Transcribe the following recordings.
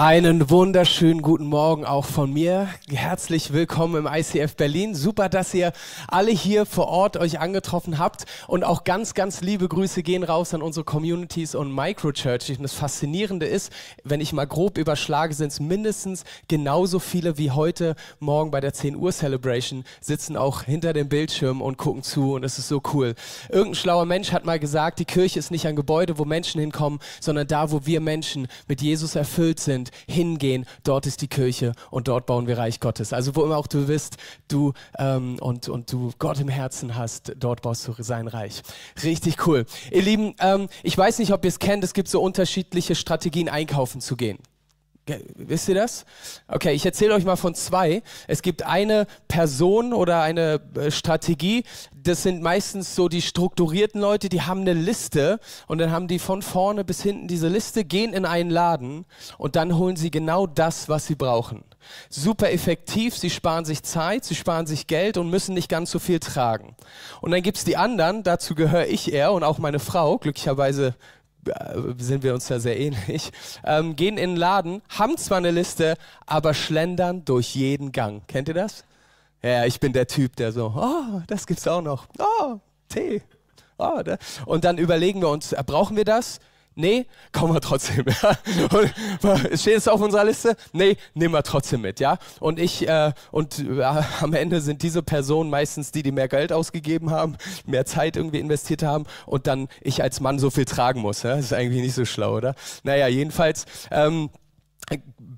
Einen wunderschönen guten Morgen auch von mir. Herzlich willkommen im ICF Berlin. Super, dass ihr alle hier vor Ort euch angetroffen habt. Und auch ganz, ganz liebe Grüße gehen raus an unsere Communities und Microchurches. Und das Faszinierende ist, wenn ich mal grob überschlage, sind es mindestens genauso viele wie heute Morgen bei der 10 Uhr Celebration, sitzen auch hinter dem Bildschirm und gucken zu. Und es ist so cool. Irgendein schlauer Mensch hat mal gesagt, die Kirche ist nicht ein Gebäude, wo Menschen hinkommen, sondern da, wo wir Menschen mit Jesus erfüllt sind hingehen, dort ist die Kirche und dort bauen wir Reich Gottes. Also wo immer auch du bist, du ähm, und, und du Gott im Herzen hast, dort baust du sein Reich. Richtig cool. Ihr Lieben, ähm, ich weiß nicht, ob ihr es kennt, es gibt so unterschiedliche Strategien, einkaufen zu gehen. Wisst ihr das? Okay, ich erzähle euch mal von zwei. Es gibt eine Person oder eine äh, Strategie, das sind meistens so die strukturierten Leute, die haben eine Liste und dann haben die von vorne bis hinten diese Liste, gehen in einen Laden und dann holen sie genau das, was sie brauchen. Super effektiv, sie sparen sich Zeit, sie sparen sich Geld und müssen nicht ganz so viel tragen. Und dann gibt es die anderen, dazu gehöre ich eher und auch meine Frau, glücklicherweise sind wir uns ja sehr ähnlich, ähm, gehen in den Laden, haben zwar eine Liste, aber schlendern durch jeden Gang. Kennt ihr das? Ja, ich bin der Typ, der so, oh, das gibt's auch noch. Oh, Tee. Oh, und dann überlegen wir uns, äh, brauchen wir das? Nee, kommen wir trotzdem. Ja. Und, steht es auf unserer Liste? Nee, nehmen wir trotzdem mit, ja. Und ich äh, und äh, am Ende sind diese Personen meistens die, die mehr Geld ausgegeben haben, mehr Zeit irgendwie investiert haben und dann ich als Mann so viel tragen muss. Ja? Das ist eigentlich nicht so schlau, oder? Naja, jedenfalls. Ähm,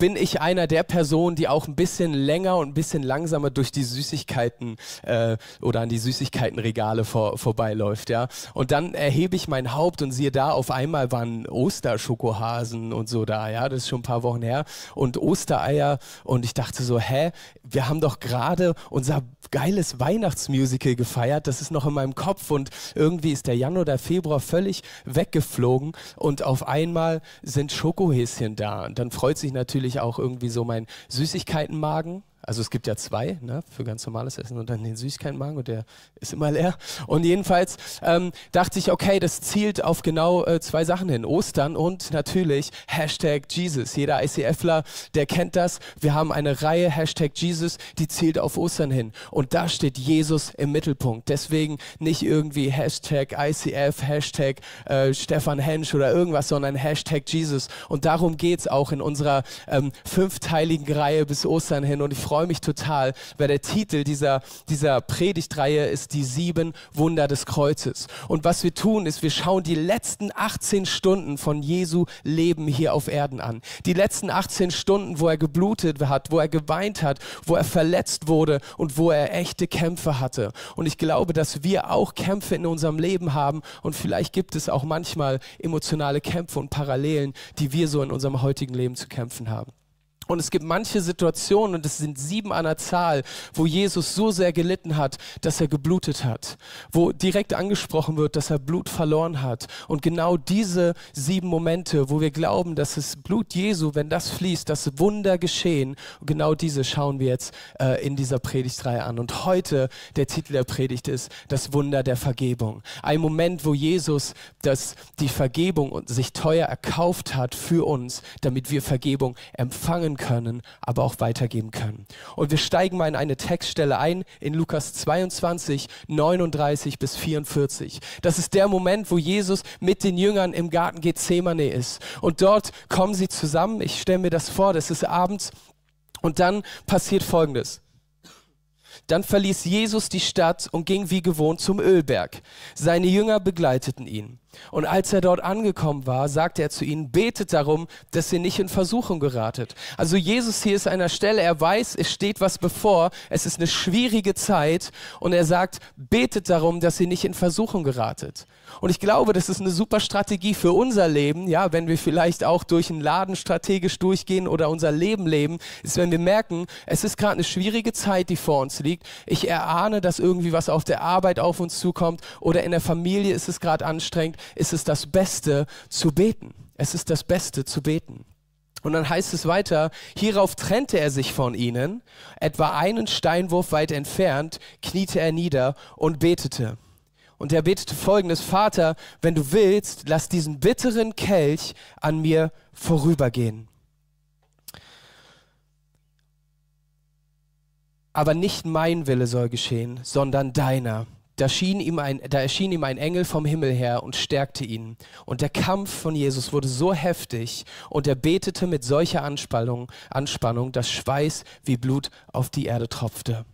bin ich einer der Personen, die auch ein bisschen länger und ein bisschen langsamer durch die Süßigkeiten äh, oder an die Süßigkeitenregale vor, vorbeiläuft, ja. Und dann erhebe ich mein Haupt und siehe da, auf einmal waren Osterschokohasen und so da, ja. Das ist schon ein paar Wochen her. Und Ostereier und ich dachte so, hä, wir haben doch gerade unser geiles Weihnachtsmusical gefeiert, das ist noch in meinem Kopf und irgendwie ist der Januar oder Februar völlig weggeflogen und auf einmal sind Schokohäschen da. Und dann freut sich natürlich auch irgendwie so mein Süßigkeitenmagen also es gibt ja zwei ne, für ganz normales Essen und dann den Süßigkeitenmagen und der ist immer leer. Und jedenfalls ähm, dachte ich, okay, das zielt auf genau äh, zwei Sachen hin. Ostern und natürlich Hashtag Jesus. Jeder ICFler, der kennt das. Wir haben eine Reihe Hashtag Jesus, die zielt auf Ostern hin. Und da steht Jesus im Mittelpunkt. Deswegen nicht irgendwie Hashtag ICF, Hashtag äh, Stefan Hensch oder irgendwas, sondern Hashtag Jesus. Und darum geht es auch in unserer ähm, fünfteiligen Reihe bis Ostern hin. Und ich freue mich total, weil der Titel dieser, dieser Predigtreihe ist die sieben Wunder des Kreuzes. Und was wir tun, ist, wir schauen die letzten 18 Stunden von Jesu Leben hier auf Erden an. Die letzten 18 Stunden, wo er geblutet hat, wo er geweint hat, wo er verletzt wurde und wo er echte Kämpfe hatte. Und ich glaube, dass wir auch Kämpfe in unserem Leben haben und vielleicht gibt es auch manchmal emotionale Kämpfe und Parallelen, die wir so in unserem heutigen Leben zu kämpfen haben. Und es gibt manche Situationen, und es sind sieben an der Zahl, wo Jesus so sehr gelitten hat, dass er geblutet hat, wo direkt angesprochen wird, dass er Blut verloren hat. Und genau diese sieben Momente, wo wir glauben, dass das Blut Jesu, wenn das fließt, dass Wunder geschehen, und genau diese schauen wir jetzt äh, in dieser Predigtreihe an. Und heute, der Titel der Predigt ist das Wunder der Vergebung. Ein Moment, wo Jesus das, die Vergebung sich teuer erkauft hat für uns, damit wir Vergebung empfangen können, aber auch weitergeben können. Und wir steigen mal in eine Textstelle ein, in Lukas 22, 39 bis 44. Das ist der Moment, wo Jesus mit den Jüngern im Garten Gethsemane ist. Und dort kommen sie zusammen. Ich stelle mir das vor, das ist abends. Und dann passiert Folgendes. Dann verließ Jesus die Stadt und ging wie gewohnt zum Ölberg. Seine Jünger begleiteten ihn. Und als er dort angekommen war, sagte er zu ihnen, betet darum, dass ihr nicht in Versuchung geratet. Also Jesus hier ist an einer Stelle, er weiß, es steht was bevor, es ist eine schwierige Zeit und er sagt, betet darum, dass ihr nicht in Versuchung geratet. Und ich glaube, das ist eine super Strategie für unser Leben, ja, wenn wir vielleicht auch durch einen Laden strategisch durchgehen oder unser Leben leben, ist, wenn wir merken, es ist gerade eine schwierige Zeit, die vor uns liegt. Ich erahne, dass irgendwie was auf der Arbeit auf uns zukommt oder in der Familie ist es gerade anstrengend ist es das Beste zu beten. Es ist das Beste zu beten. Und dann heißt es weiter, hierauf trennte er sich von ihnen, etwa einen Steinwurf weit entfernt, kniete er nieder und betete. Und er betete folgendes, Vater, wenn du willst, lass diesen bitteren Kelch an mir vorübergehen. Aber nicht mein Wille soll geschehen, sondern deiner. Da, ein, da, erschien ihm ein Engel vom Himmel her und stärkte ihn. Und der Kampf von Jesus wurde so heftig und er betete mit solcher Anspannung, Anspannung dass Schweiß wie Blut auf die Erde tropfte.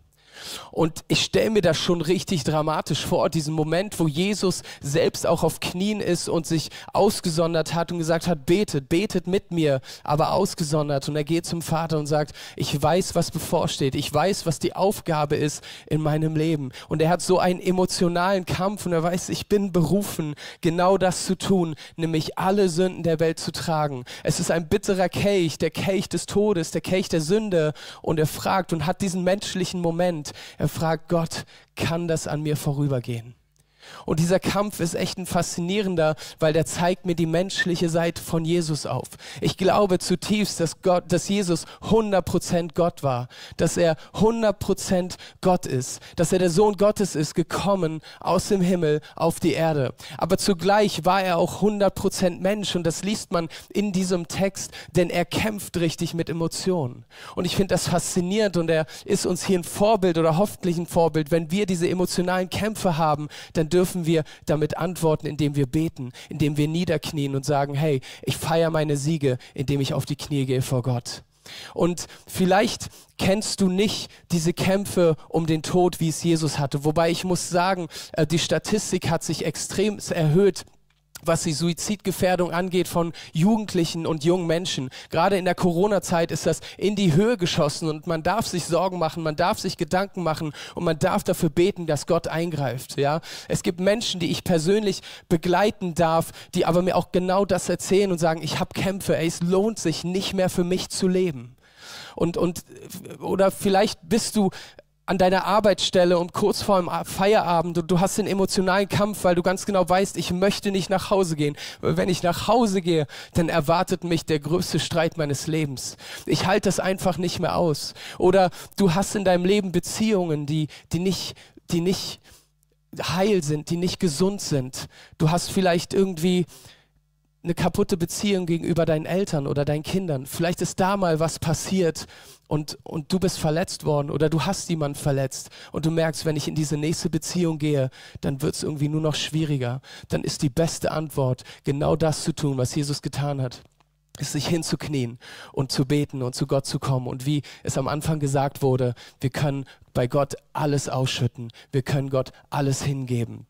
Und ich stelle mir das schon richtig dramatisch vor, diesen Moment, wo Jesus selbst auch auf Knien ist und sich ausgesondert hat und gesagt hat, betet, betet mit mir, aber ausgesondert. Und er geht zum Vater und sagt, ich weiß, was bevorsteht, ich weiß, was die Aufgabe ist in meinem Leben. Und er hat so einen emotionalen Kampf und er weiß, ich bin berufen, genau das zu tun, nämlich alle Sünden der Welt zu tragen. Es ist ein bitterer Kelch, der Kelch des Todes, der Kelch der Sünde. Und er fragt und hat diesen menschlichen Moment, er fragt Gott, kann das an mir vorübergehen? Und dieser Kampf ist echt ein faszinierender, weil der zeigt mir die menschliche Seite von Jesus auf. Ich glaube zutiefst, dass Gott, dass Jesus 100% Gott war, dass er 100% Gott ist, dass er der Sohn Gottes ist, gekommen aus dem Himmel auf die Erde. Aber zugleich war er auch 100% Mensch und das liest man in diesem Text, denn er kämpft richtig mit Emotionen. Und ich finde das faszinierend und er ist uns hier ein Vorbild oder hoffentlich ein Vorbild. Wenn wir diese emotionalen Kämpfe haben, dann dürfen wir damit antworten, indem wir beten, indem wir niederknien und sagen, hey, ich feiere meine Siege, indem ich auf die Knie gehe vor Gott. Und vielleicht kennst du nicht diese Kämpfe um den Tod, wie es Jesus hatte. Wobei ich muss sagen, äh, die Statistik hat sich extrem erhöht was die Suizidgefährdung angeht von Jugendlichen und jungen Menschen. Gerade in der Corona-Zeit ist das in die Höhe geschossen und man darf sich Sorgen machen, man darf sich Gedanken machen und man darf dafür beten, dass Gott eingreift. Ja, es gibt Menschen, die ich persönlich begleiten darf, die aber mir auch genau das erzählen und sagen, ich habe Kämpfe, ey, es lohnt sich nicht mehr für mich zu leben. Und, und, oder vielleicht bist du an deiner Arbeitsstelle und kurz vor dem Feierabend und du hast den emotionalen Kampf, weil du ganz genau weißt, ich möchte nicht nach Hause gehen. Wenn ich nach Hause gehe, dann erwartet mich der größte Streit meines Lebens. Ich halte das einfach nicht mehr aus. Oder du hast in deinem Leben Beziehungen, die, die nicht, die nicht heil sind, die nicht gesund sind. Du hast vielleicht irgendwie eine kaputte Beziehung gegenüber deinen Eltern oder deinen Kindern. Vielleicht ist da mal was passiert und, und du bist verletzt worden oder du hast jemanden verletzt und du merkst, wenn ich in diese nächste Beziehung gehe, dann wird es irgendwie nur noch schwieriger. Dann ist die beste Antwort, genau das zu tun, was Jesus getan hat ist sich hinzuknien und zu beten und zu Gott zu kommen. Und wie es am Anfang gesagt wurde, wir können bei Gott alles ausschütten. Wir können Gott alles hingeben.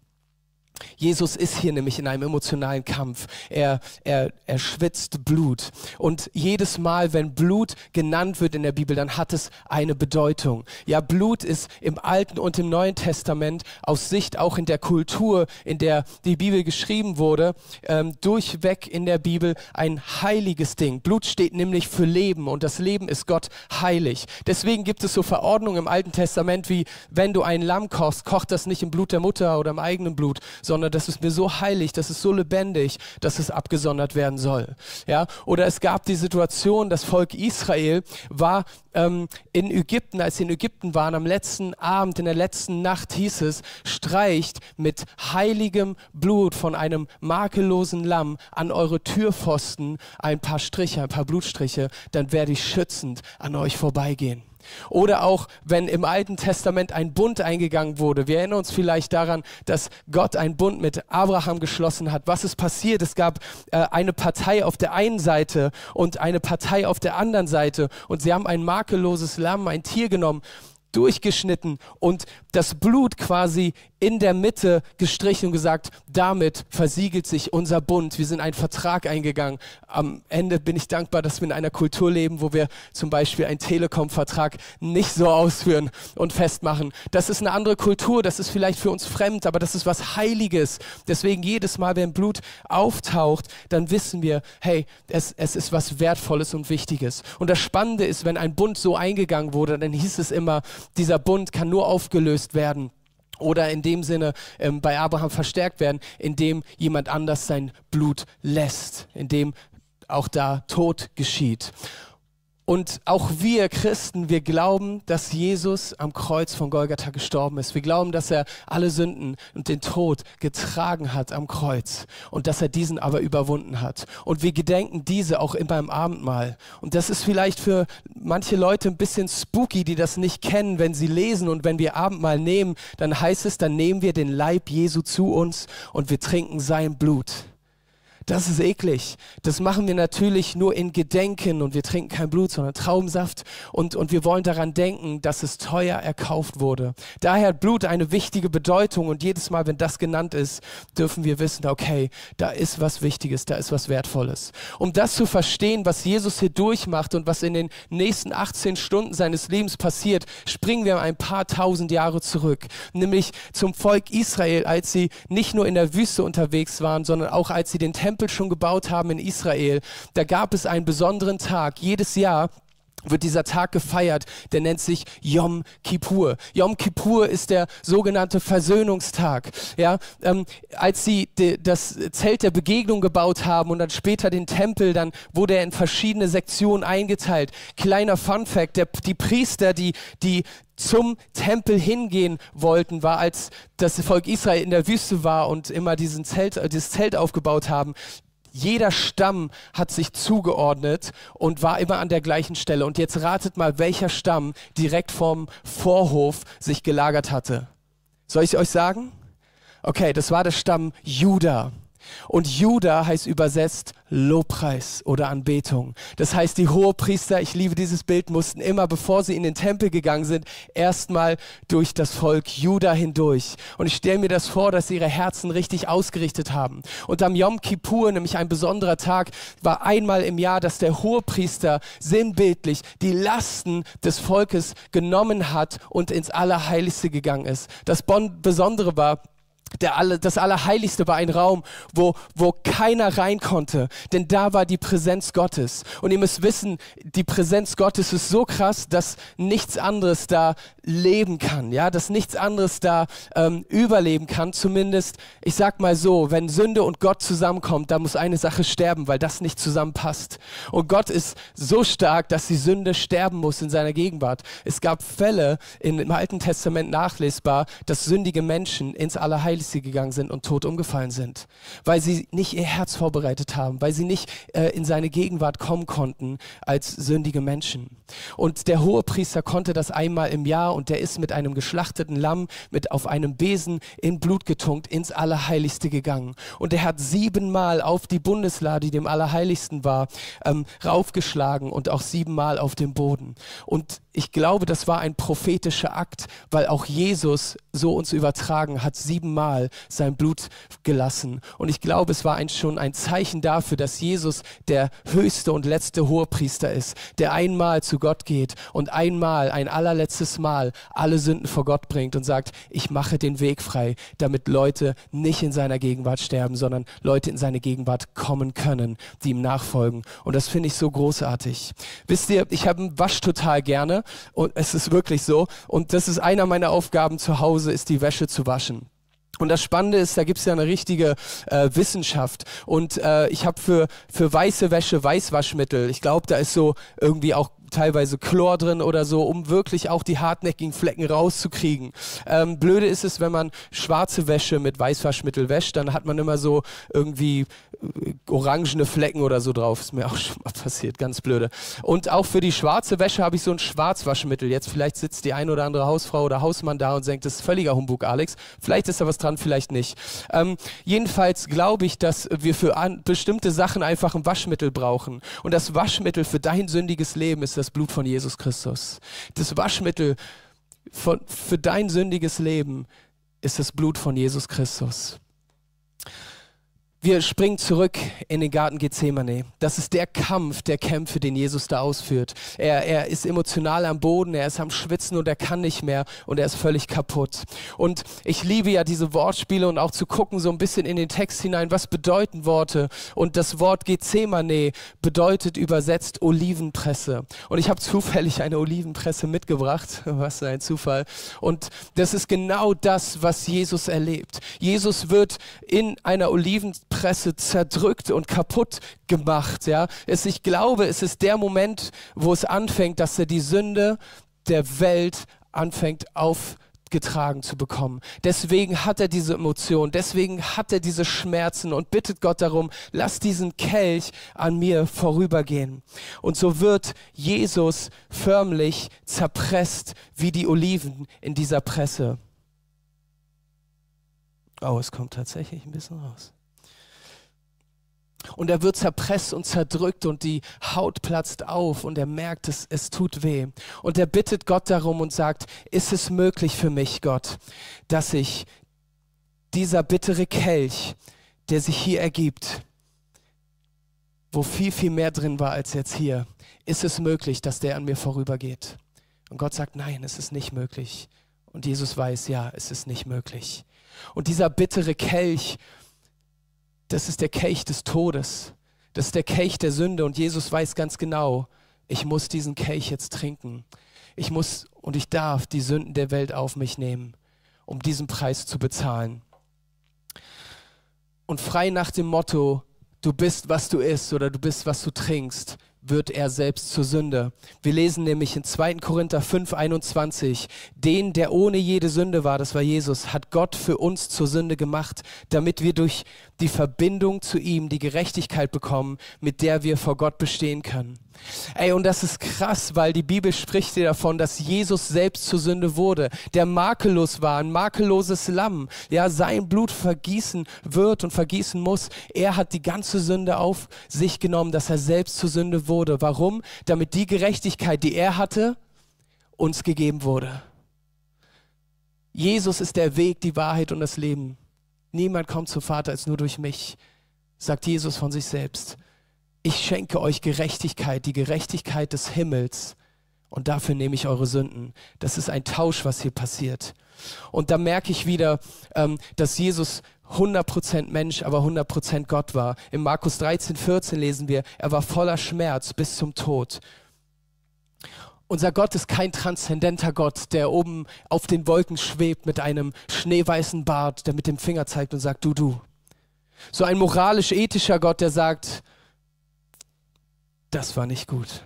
Jesus ist hier nämlich in einem emotionalen Kampf. Er, er, er schwitzt Blut. Und jedes Mal, wenn Blut genannt wird in der Bibel, dann hat es eine Bedeutung. Ja, Blut ist im Alten und im Neuen Testament aus Sicht auch in der Kultur, in der die Bibel geschrieben wurde, ähm, durchweg in der Bibel ein heiliges Ding. Blut steht nämlich für Leben und das Leben ist Gott heilig. Deswegen gibt es so Verordnungen im Alten Testament wie, wenn du ein Lamm kochst, kocht das nicht im Blut der Mutter oder im eigenen Blut, sondern das ist mir so heilig, das ist so lebendig, dass es abgesondert werden soll. Ja? Oder es gab die Situation, das Volk Israel war ähm, in Ägypten, als sie in Ägypten waren, am letzten Abend, in der letzten Nacht hieß es, streicht mit heiligem Blut von einem makellosen Lamm an eure Türpfosten ein paar Striche, ein paar Blutstriche, dann werde ich schützend an euch vorbeigehen. Oder auch, wenn im Alten Testament ein Bund eingegangen wurde. Wir erinnern uns vielleicht daran, dass Gott einen Bund mit Abraham geschlossen hat. Was ist passiert? Es gab äh, eine Partei auf der einen Seite und eine Partei auf der anderen Seite. Und sie haben ein makelloses Lamm, ein Tier genommen durchgeschnitten und das Blut quasi in der Mitte gestrichen und gesagt, damit versiegelt sich unser Bund. Wir sind einen Vertrag eingegangen. Am Ende bin ich dankbar, dass wir in einer Kultur leben, wo wir zum Beispiel einen Telekom-Vertrag nicht so ausführen und festmachen. Das ist eine andere Kultur, das ist vielleicht für uns fremd, aber das ist was Heiliges. Deswegen jedes Mal, wenn Blut auftaucht, dann wissen wir, hey, es, es ist was Wertvolles und Wichtiges. Und das Spannende ist, wenn ein Bund so eingegangen wurde, dann hieß es immer, dieser Bund kann nur aufgelöst werden oder in dem Sinne ähm, bei Abraham verstärkt werden, indem jemand anders sein Blut lässt, indem auch da Tod geschieht. Und auch wir Christen, wir glauben, dass Jesus am Kreuz von Golgatha gestorben ist. Wir glauben, dass er alle Sünden und den Tod getragen hat am Kreuz und dass er diesen aber überwunden hat. Und wir gedenken diese auch in beim Abendmahl. Und das ist vielleicht für manche Leute ein bisschen spooky, die das nicht kennen, wenn sie lesen und wenn wir Abendmahl nehmen, dann heißt es, dann nehmen wir den Leib Jesu zu uns und wir trinken sein Blut. Das ist eklig. Das machen wir natürlich nur in Gedenken und wir trinken kein Blut, sondern Traubensaft und, und wir wollen daran denken, dass es teuer erkauft wurde. Daher hat Blut eine wichtige Bedeutung und jedes Mal, wenn das genannt ist, dürfen wir wissen, okay, da ist was Wichtiges, da ist was Wertvolles. Um das zu verstehen, was Jesus hier durchmacht und was in den nächsten 18 Stunden seines Lebens passiert, springen wir ein paar tausend Jahre zurück, nämlich zum Volk Israel, als sie nicht nur in der Wüste unterwegs waren, sondern auch als sie den Tempel Tempel schon gebaut haben in Israel, da gab es einen besonderen Tag. Jedes Jahr wird dieser Tag gefeiert, der nennt sich Yom Kippur. Yom Kippur ist der sogenannte Versöhnungstag. Ja, ähm, als sie de, das Zelt der Begegnung gebaut haben und dann später den Tempel, dann wurde er in verschiedene Sektionen eingeteilt. Kleiner Fun Fact, der, die Priester, die, die zum Tempel hingehen wollten, war, als das Volk Israel in der Wüste war und immer diesen Zelt, äh, dieses Zelt aufgebaut haben. Jeder Stamm hat sich zugeordnet und war immer an der gleichen Stelle. Und jetzt ratet mal, welcher Stamm direkt vom Vorhof sich gelagert hatte. Soll ich euch sagen? Okay, das war der Stamm Judah. Und Juda heißt übersetzt Lobpreis oder Anbetung. Das heißt, die Hohepriester, ich liebe dieses Bild, mussten immer, bevor sie in den Tempel gegangen sind, erstmal durch das Volk Juda hindurch. Und ich stelle mir das vor, dass sie ihre Herzen richtig ausgerichtet haben. Und am Yom Kippur, nämlich ein besonderer Tag, war einmal im Jahr, dass der Hohepriester sinnbildlich die Lasten des Volkes genommen hat und ins Allerheiligste gegangen ist. Das Besondere war, der alle, das Allerheiligste war ein Raum, wo, wo keiner rein konnte, denn da war die Präsenz Gottes. Und ihr müsst wissen, die Präsenz Gottes ist so krass, dass nichts anderes da leben kann, ja, dass nichts anderes da ähm, überleben kann. Zumindest, ich sag mal so, wenn Sünde und Gott zusammenkommt, da muss eine Sache sterben, weil das nicht zusammenpasst. Und Gott ist so stark, dass die Sünde sterben muss in seiner Gegenwart. Es gab Fälle im Alten Testament nachlesbar, dass sündige Menschen ins Allerheiligste Heiligste gegangen sind und tot umgefallen sind, weil sie nicht ihr Herz vorbereitet haben, weil sie nicht äh, in seine Gegenwart kommen konnten als sündige Menschen. Und der Hohepriester konnte das einmal im Jahr und der ist mit einem geschlachteten Lamm mit auf einem Besen in Blut getunkt ins Allerheiligste gegangen. Und er hat siebenmal auf die Bundeslade, die dem Allerheiligsten war, ähm, raufgeschlagen und auch siebenmal auf dem Boden. Und ich glaube, das war ein prophetischer Akt, weil auch Jesus, so uns übertragen, hat siebenmal sein Blut gelassen. Und ich glaube, es war ein, schon ein Zeichen dafür, dass Jesus der höchste und letzte Hohepriester ist, der einmal zu Gott geht und einmal, ein allerletztes Mal alle Sünden vor Gott bringt und sagt, ich mache den Weg frei, damit Leute nicht in seiner Gegenwart sterben, sondern Leute in seine Gegenwart kommen können, die ihm nachfolgen. Und das finde ich so großartig. Wisst ihr, ich habe einen Wasch total gerne und es ist wirklich so. Und das ist einer meiner Aufgaben zu Hause, ist die Wäsche zu waschen. Und das Spannende ist, da gibt es ja eine richtige äh, Wissenschaft. Und äh, ich habe für, für weiße Wäsche Weißwaschmittel. Ich glaube, da ist so irgendwie auch teilweise Chlor drin oder so, um wirklich auch die hartnäckigen Flecken rauszukriegen. Ähm, blöde ist es, wenn man schwarze Wäsche mit Weißwaschmittel wäscht, dann hat man immer so irgendwie äh, orangene Flecken oder so drauf. Ist mir auch schon mal passiert, ganz blöde. Und auch für die schwarze Wäsche habe ich so ein Schwarzwaschmittel. Jetzt vielleicht sitzt die ein oder andere Hausfrau oder Hausmann da und denkt, das ist völliger Humbug, Alex. Vielleicht ist da was dran, vielleicht nicht. Ähm, jedenfalls glaube ich, dass wir für bestimmte Sachen einfach ein Waschmittel brauchen. Und das Waschmittel für dein sündiges Leben ist das das Blut von Jesus Christus. Das Waschmittel von, für dein sündiges Leben ist das Blut von Jesus Christus. Wir springen zurück in den Garten Gethsemane. Das ist der Kampf, der Kämpfe, den Jesus da ausführt. Er, er ist emotional am Boden, er ist am Schwitzen und er kann nicht mehr und er ist völlig kaputt. Und ich liebe ja diese Wortspiele und auch zu gucken so ein bisschen in den Text hinein, was bedeuten Worte. Und das Wort Gethsemane bedeutet übersetzt Olivenpresse. Und ich habe zufällig eine Olivenpresse mitgebracht. Was ein Zufall. Und das ist genau das, was Jesus erlebt. Jesus wird in einer Olivenpresse Presse zerdrückt und kaputt gemacht. Ja? Es, ich glaube, es ist der Moment, wo es anfängt, dass er die Sünde der Welt anfängt aufgetragen zu bekommen. Deswegen hat er diese Emotion, deswegen hat er diese Schmerzen und bittet Gott darum, lass diesen Kelch an mir vorübergehen. Und so wird Jesus förmlich zerpresst wie die Oliven in dieser Presse. Oh, es kommt tatsächlich ein bisschen raus. Und er wird zerpresst und zerdrückt und die Haut platzt auf und er merkt, es, es tut weh. Und er bittet Gott darum und sagt, ist es möglich für mich, Gott, dass ich dieser bittere Kelch, der sich hier ergibt, wo viel, viel mehr drin war als jetzt hier, ist es möglich, dass der an mir vorübergeht? Und Gott sagt, nein, es ist nicht möglich. Und Jesus weiß, ja, es ist nicht möglich. Und dieser bittere Kelch, das ist der Kelch des Todes. Das ist der Kelch der Sünde. Und Jesus weiß ganz genau, ich muss diesen Kelch jetzt trinken. Ich muss und ich darf die Sünden der Welt auf mich nehmen, um diesen Preis zu bezahlen. Und frei nach dem Motto, du bist, was du isst oder du bist, was du trinkst, wird er selbst zur Sünde. Wir lesen nämlich in 2. Korinther 5, 21, den, der ohne jede Sünde war, das war Jesus, hat Gott für uns zur Sünde gemacht, damit wir durch die Verbindung zu ihm die Gerechtigkeit bekommen, mit der wir vor Gott bestehen können. Ey, und das ist krass, weil die Bibel spricht dir davon, dass Jesus selbst zur Sünde wurde, der makellos war, ein makelloses Lamm, ja, sein Blut vergießen wird und vergießen muss. Er hat die ganze Sünde auf sich genommen, dass er selbst zur Sünde wurde. Warum? Damit die Gerechtigkeit, die er hatte, uns gegeben wurde. Jesus ist der Weg, die Wahrheit und das Leben. Niemand kommt zum Vater als nur durch mich, sagt Jesus von sich selbst ich schenke euch Gerechtigkeit, die Gerechtigkeit des Himmels. Und dafür nehme ich eure Sünden. Das ist ein Tausch, was hier passiert. Und da merke ich wieder, ähm, dass Jesus 100% Mensch, aber 100% Gott war. In Markus 13, 14 lesen wir, er war voller Schmerz bis zum Tod. Unser Gott ist kein transzendenter Gott, der oben auf den Wolken schwebt mit einem schneeweißen Bart, der mit dem Finger zeigt und sagt, du, du. So ein moralisch-ethischer Gott, der sagt, das war nicht gut.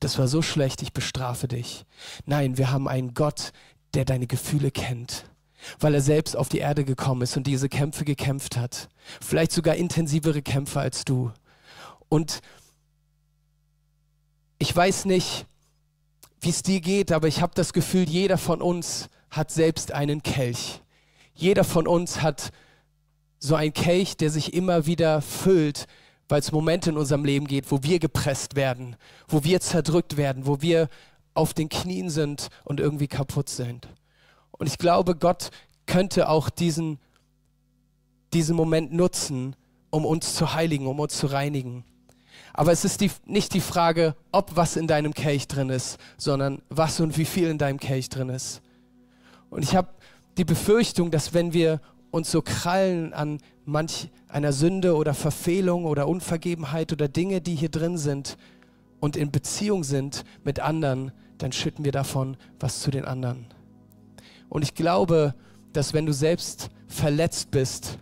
Das war so schlecht, ich bestrafe dich. Nein, wir haben einen Gott, der deine Gefühle kennt, weil er selbst auf die Erde gekommen ist und diese Kämpfe gekämpft hat. Vielleicht sogar intensivere Kämpfe als du. Und ich weiß nicht, wie es dir geht, aber ich habe das Gefühl, jeder von uns hat selbst einen Kelch. Jeder von uns hat so einen Kelch, der sich immer wieder füllt weil es Momente in unserem Leben geht, wo wir gepresst werden, wo wir zerdrückt werden, wo wir auf den Knien sind und irgendwie kaputt sind. Und ich glaube, Gott könnte auch diesen, diesen Moment nutzen, um uns zu heiligen, um uns zu reinigen. Aber es ist die, nicht die Frage, ob was in deinem Kelch drin ist, sondern was und wie viel in deinem Kelch drin ist. Und ich habe die Befürchtung, dass wenn wir uns so krallen an manch einer Sünde oder Verfehlung oder Unvergebenheit oder Dinge, die hier drin sind und in Beziehung sind mit anderen, dann schütten wir davon was zu den anderen. Und ich glaube, dass wenn du selbst verletzt bist,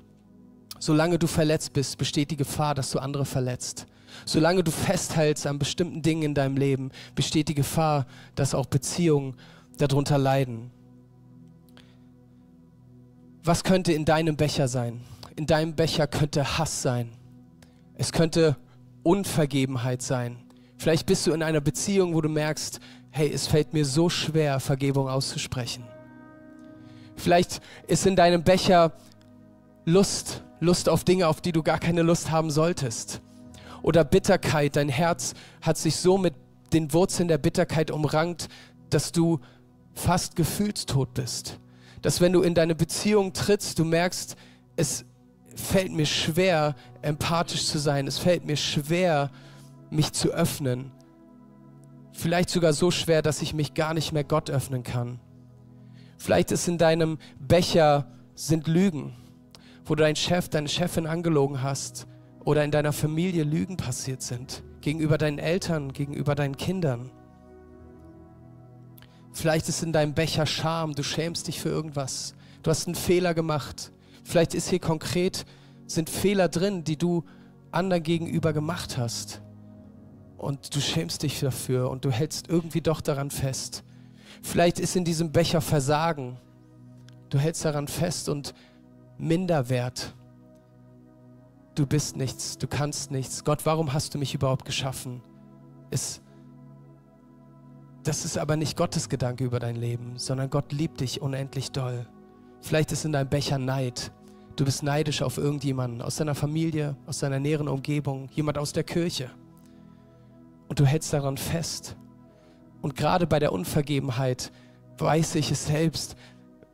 solange du verletzt bist, besteht die Gefahr, dass du andere verletzt. Solange du festhältst an bestimmten Dingen in deinem Leben, besteht die Gefahr, dass auch Beziehungen darunter leiden. Was könnte in deinem Becher sein? in deinem Becher könnte Hass sein. Es könnte Unvergebenheit sein. Vielleicht bist du in einer Beziehung, wo du merkst, hey, es fällt mir so schwer, Vergebung auszusprechen. Vielleicht ist in deinem Becher Lust, Lust auf Dinge, auf die du gar keine Lust haben solltest. Oder Bitterkeit, dein Herz hat sich so mit den Wurzeln der Bitterkeit umrankt, dass du fast gefühlstot bist. Dass wenn du in deine Beziehung trittst, du merkst, es fällt mir schwer, empathisch zu sein. Es fällt mir schwer, mich zu öffnen. Vielleicht sogar so schwer, dass ich mich gar nicht mehr Gott öffnen kann. Vielleicht ist in deinem Becher sind Lügen, wo du deinen Chef, deine Chefin angelogen hast oder in deiner Familie Lügen passiert sind, gegenüber deinen Eltern, gegenüber deinen Kindern. Vielleicht ist in deinem Becher Scham, du schämst dich für irgendwas. Du hast einen Fehler gemacht Vielleicht ist hier konkret, sind Fehler drin, die du anderen gegenüber gemacht hast. Und du schämst dich dafür und du hältst irgendwie doch daran fest. Vielleicht ist in diesem Becher Versagen. Du hältst daran fest und Minderwert. Du bist nichts, du kannst nichts. Gott, warum hast du mich überhaupt geschaffen? Ist, das ist aber nicht Gottes Gedanke über dein Leben, sondern Gott liebt dich unendlich doll. Vielleicht ist in deinem Becher Neid. Du bist neidisch auf irgendjemanden aus deiner Familie, aus deiner näheren Umgebung, jemand aus der Kirche. Und du hältst daran fest. Und gerade bei der Unvergebenheit weiß ich es selbst,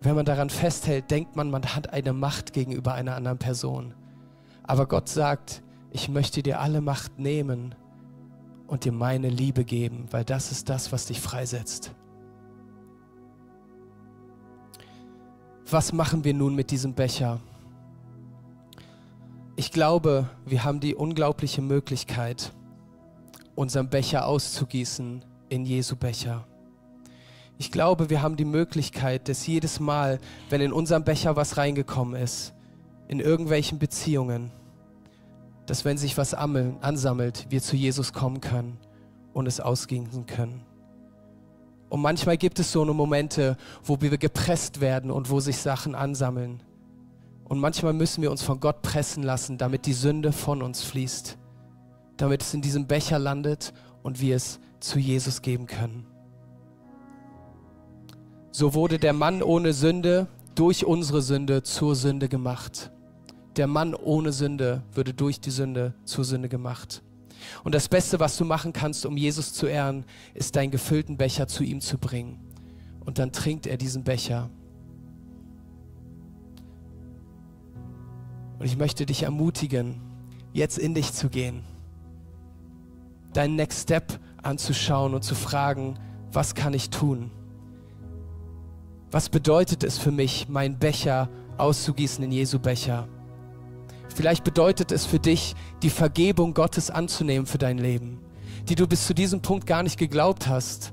wenn man daran festhält, denkt man, man hat eine Macht gegenüber einer anderen Person. Aber Gott sagt, ich möchte dir alle Macht nehmen und dir meine Liebe geben, weil das ist das, was dich freisetzt. Was machen wir nun mit diesem Becher? Ich glaube, wir haben die unglaubliche Möglichkeit, unseren Becher auszugießen in Jesu Becher. Ich glaube, wir haben die Möglichkeit, dass jedes Mal, wenn in unserem Becher was reingekommen ist, in irgendwelchen Beziehungen, dass wenn sich was ansammelt, wir zu Jesus kommen können und es ausgießen können. Und manchmal gibt es so eine Momente, wo wir gepresst werden und wo sich Sachen ansammeln. Und manchmal müssen wir uns von Gott pressen lassen, damit die Sünde von uns fließt, damit es in diesem Becher landet und wir es zu Jesus geben können. So wurde der Mann ohne Sünde durch unsere Sünde zur Sünde gemacht der Mann ohne Sünde würde durch die Sünde zur Sünde gemacht. Und das Beste, was du machen kannst, um Jesus zu ehren, ist deinen gefüllten Becher zu ihm zu bringen. Und dann trinkt er diesen Becher. Und ich möchte dich ermutigen, jetzt in dich zu gehen, deinen Next Step anzuschauen und zu fragen, was kann ich tun? Was bedeutet es für mich, meinen Becher auszugießen in Jesu Becher? Vielleicht bedeutet es für dich, die Vergebung Gottes anzunehmen für dein Leben, die du bis zu diesem Punkt gar nicht geglaubt hast.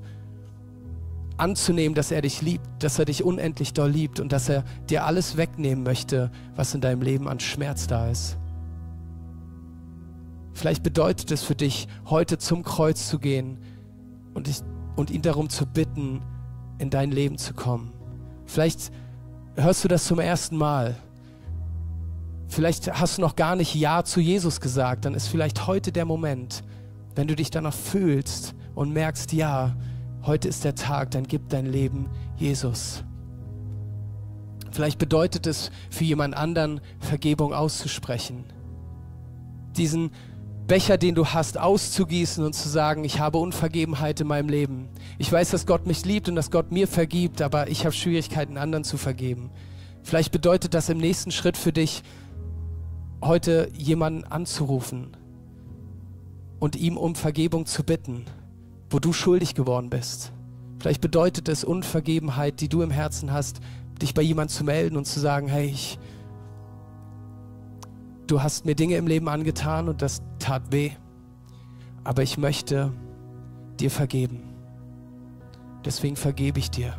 Anzunehmen, dass er dich liebt, dass er dich unendlich doll liebt und dass er dir alles wegnehmen möchte, was in deinem Leben an Schmerz da ist. Vielleicht bedeutet es für dich, heute zum Kreuz zu gehen und, dich, und ihn darum zu bitten, in dein Leben zu kommen. Vielleicht hörst du das zum ersten Mal Vielleicht hast du noch gar nicht Ja zu Jesus gesagt, dann ist vielleicht heute der Moment, wenn du dich danach fühlst und merkst, ja, heute ist der Tag, dann gib dein Leben Jesus. Vielleicht bedeutet es für jemand anderen, Vergebung auszusprechen. Diesen Becher, den du hast, auszugießen und zu sagen, ich habe Unvergebenheit in meinem Leben. Ich weiß, dass Gott mich liebt und dass Gott mir vergibt, aber ich habe Schwierigkeiten, anderen zu vergeben. Vielleicht bedeutet das im nächsten Schritt für dich, heute jemanden anzurufen und ihm um Vergebung zu bitten, wo du schuldig geworden bist. Vielleicht bedeutet es Unvergebenheit, die du im Herzen hast, dich bei jemandem zu melden und zu sagen, hey, ich, du hast mir Dinge im Leben angetan und das tat weh, aber ich möchte dir vergeben. Deswegen vergebe ich dir.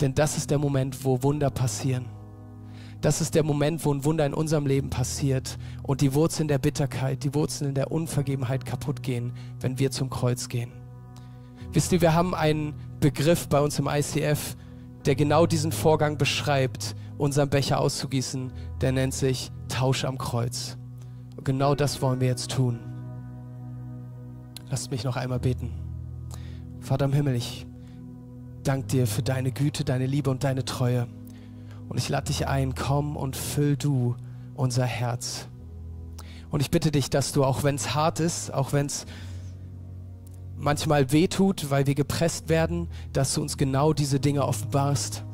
Denn das ist der Moment, wo Wunder passieren das ist der Moment, wo ein Wunder in unserem Leben passiert und die Wurzeln der Bitterkeit, die Wurzeln der Unvergebenheit kaputt gehen, wenn wir zum Kreuz gehen. Wisst ihr, wir haben einen Begriff bei uns im ICF, der genau diesen Vorgang beschreibt, unseren Becher auszugießen, der nennt sich Tausch am Kreuz. Und genau das wollen wir jetzt tun. Lasst mich noch einmal beten. Vater im Himmel, ich danke dir für deine Güte, deine Liebe und deine Treue. Und ich lade dich ein, komm und füll du unser Herz. Und ich bitte dich, dass du, auch wenn es hart ist, auch wenn es manchmal wehtut, weil wir gepresst werden, dass du uns genau diese Dinge offenbarst,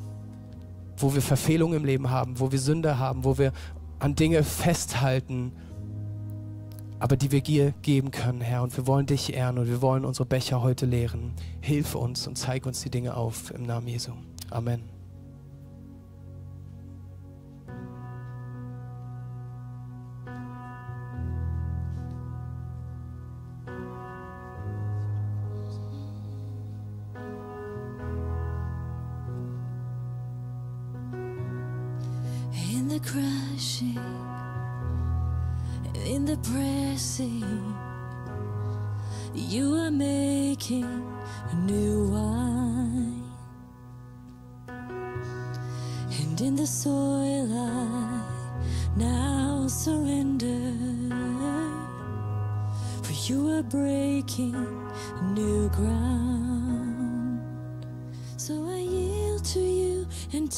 wo wir Verfehlungen im Leben haben, wo wir Sünde haben, wo wir an Dinge festhalten, aber die wir dir geben können, Herr. Und wir wollen dich ehren und wir wollen unsere Becher heute leeren. Hilf uns und zeig uns die Dinge auf im Namen Jesu. Amen.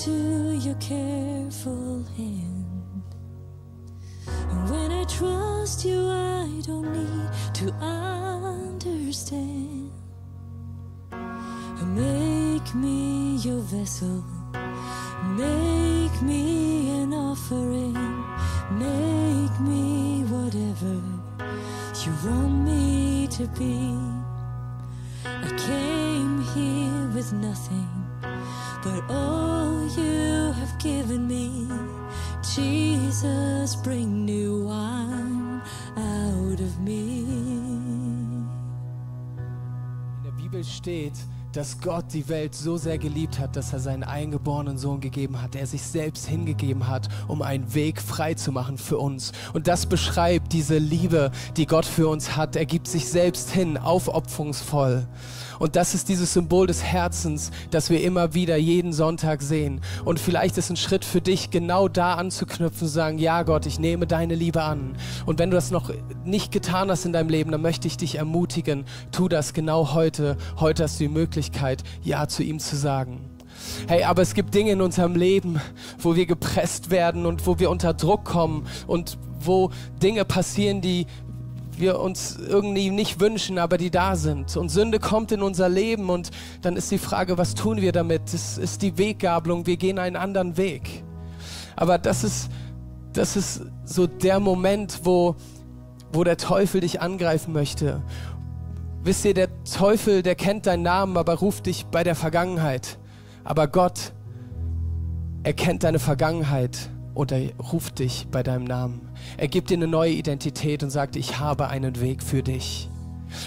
You and to your careful hand. And when I trust you, I don't need to understand. Make me your vessel. Make me an offering. Make me whatever you want me to be. I came here with nothing, but all given me. Jesus, bring new wine out of me. In der Bibel steht, dass Gott die Welt so sehr geliebt hat, dass er seinen eingeborenen Sohn gegeben hat, der sich selbst hingegeben hat, um einen Weg frei zu machen für uns. Und das beschreibt diese Liebe, die Gott für uns hat. Er gibt sich selbst hin, aufopferungsvoll. Und das ist dieses Symbol des Herzens, das wir immer wieder jeden Sonntag sehen. Und vielleicht ist ein Schritt für dich, genau da anzuknüpfen, zu sagen, ja Gott, ich nehme deine Liebe an. Und wenn du das noch nicht getan hast in deinem Leben, dann möchte ich dich ermutigen, tu das genau heute. Heute hast du die Möglichkeit, Ja zu ihm zu sagen. Hey, aber es gibt Dinge in unserem Leben, wo wir gepresst werden und wo wir unter Druck kommen und wo Dinge passieren, die wir uns irgendwie nicht wünschen, aber die da sind. Und Sünde kommt in unser Leben und dann ist die Frage, was tun wir damit? Das ist die Weggabelung, wir gehen einen anderen Weg. Aber das ist, das ist so der Moment, wo, wo der Teufel dich angreifen möchte. Wisst ihr, der Teufel, der kennt deinen Namen, aber ruft dich bei der Vergangenheit. Aber Gott, er kennt deine Vergangenheit und er ruft dich bei deinem Namen. Er gibt dir eine neue Identität und sagt, ich habe einen Weg für dich.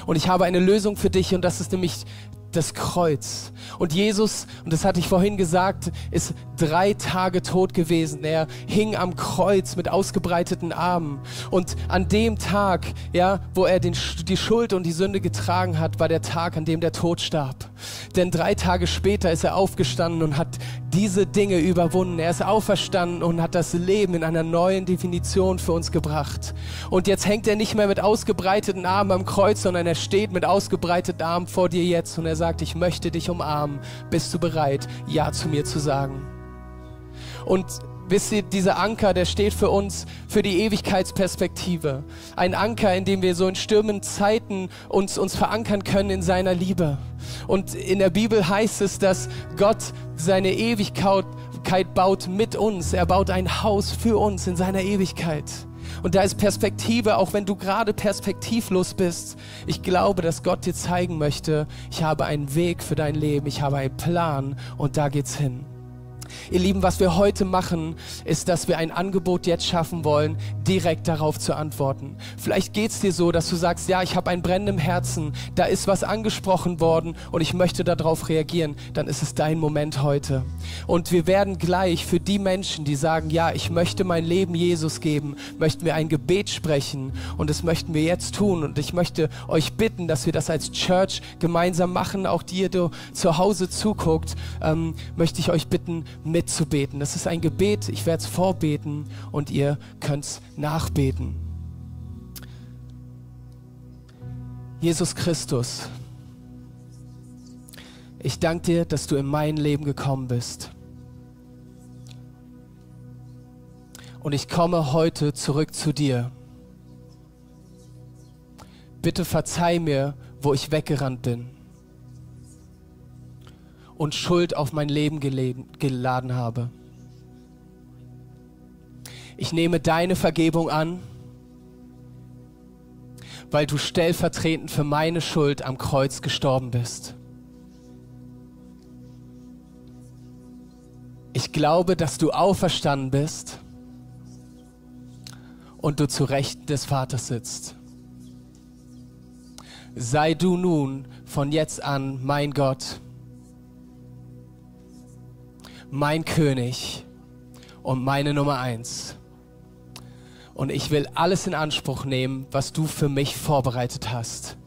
Und ich habe eine Lösung für dich und das ist nämlich das Kreuz. Und Jesus, und das hatte ich vorhin gesagt, ist drei Tage tot gewesen. Er hing am Kreuz mit ausgebreiteten Armen. Und an dem Tag, ja, wo er den, die Schuld und die Sünde getragen hat, war der Tag, an dem der Tod starb. Denn drei Tage später ist er aufgestanden und hat diese Dinge überwunden. Er ist auferstanden und hat das Leben in einer neuen Definition für uns gebracht. Und jetzt hängt er nicht mehr mit ausgebreiteten Armen am Kreuz, sondern er steht mit ausgebreiteten Armen vor dir jetzt und er sagt, ich möchte dich umarmen. Bist du bereit, Ja zu mir zu sagen? Und wisst ihr, dieser Anker, der steht für uns, für die Ewigkeitsperspektive. Ein Anker, in dem wir so in stürmenden Zeiten uns, uns verankern können in seiner Liebe. Und in der Bibel heißt es, dass Gott seine Ewigkeit baut mit uns. Er baut ein Haus für uns in seiner Ewigkeit. Und da ist Perspektive, auch wenn du gerade perspektivlos bist. Ich glaube, dass Gott dir zeigen möchte, ich habe einen Weg für dein Leben, ich habe einen Plan und da geht's hin. Ihr Lieben, was wir heute machen, ist, dass wir ein Angebot jetzt schaffen wollen, direkt darauf zu antworten. Vielleicht geht es dir so, dass du sagst, ja, ich habe ein brennendes Herzen, da ist was angesprochen worden und ich möchte darauf reagieren. Dann ist es dein Moment heute. Und wir werden gleich für die Menschen, die sagen, ja, ich möchte mein Leben Jesus geben, möchten wir ein Gebet sprechen und das möchten wir jetzt tun. Und ich möchte euch bitten, dass wir das als Church gemeinsam machen. Auch die, die zu Hause zuguckt, ähm, möchte ich euch bitten, mitzubeten. Das ist ein Gebet, ich werde es vorbeten und ihr könnt es nachbeten. Jesus Christus, ich danke dir, dass du in mein Leben gekommen bist. Und ich komme heute zurück zu dir. Bitte verzeih mir, wo ich weggerannt bin und Schuld auf mein Leben geladen habe. Ich nehme deine Vergebung an, weil du stellvertretend für meine Schuld am Kreuz gestorben bist. Ich glaube, dass du auferstanden bist und du zu Rechten des Vaters sitzt. Sei du nun von jetzt an mein Gott mein König und meine Nummer eins. und ich will alles in Anspruch nehmen, was du für mich vorbereitet hast.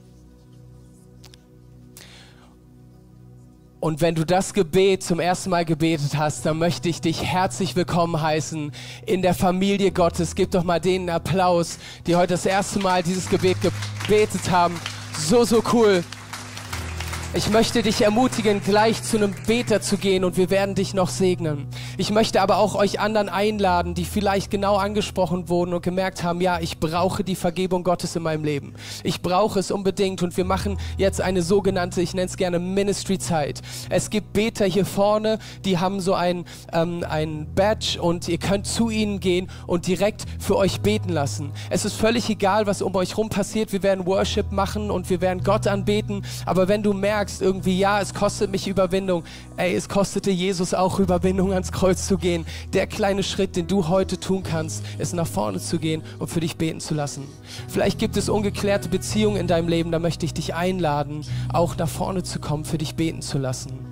Und wenn du das Gebet zum ersten Mal gebetet hast, dann möchte ich dich herzlich willkommen heißen in der Familie Gottes. Gib doch mal denen Applaus, die heute das erste Mal dieses Gebet gebetet haben. So, so cool. Ich möchte dich ermutigen, gleich zu einem Beter zu gehen und wir werden dich noch segnen. Ich möchte aber auch euch anderen einladen, die vielleicht genau angesprochen wurden und gemerkt haben, ja, ich brauche die Vergebung Gottes in meinem Leben. Ich brauche es unbedingt und wir machen jetzt eine sogenannte, ich nenne es gerne Ministry-Zeit. Es gibt Beter hier vorne, die haben so ein, ähm, ein Badge und ihr könnt zu ihnen gehen und direkt für euch beten lassen. Es ist völlig egal, was um euch rum passiert. Wir werden Worship machen und wir werden Gott anbeten, aber wenn du merkst, merkst irgendwie, ja, es kostet mich Überwindung. Ey, es kostete Jesus auch Überwindung, ans Kreuz zu gehen. Der kleine Schritt, den du heute tun kannst, ist nach vorne zu gehen und für dich beten zu lassen. Vielleicht gibt es ungeklärte Beziehungen in deinem Leben, da möchte ich dich einladen, auch nach vorne zu kommen, für dich beten zu lassen.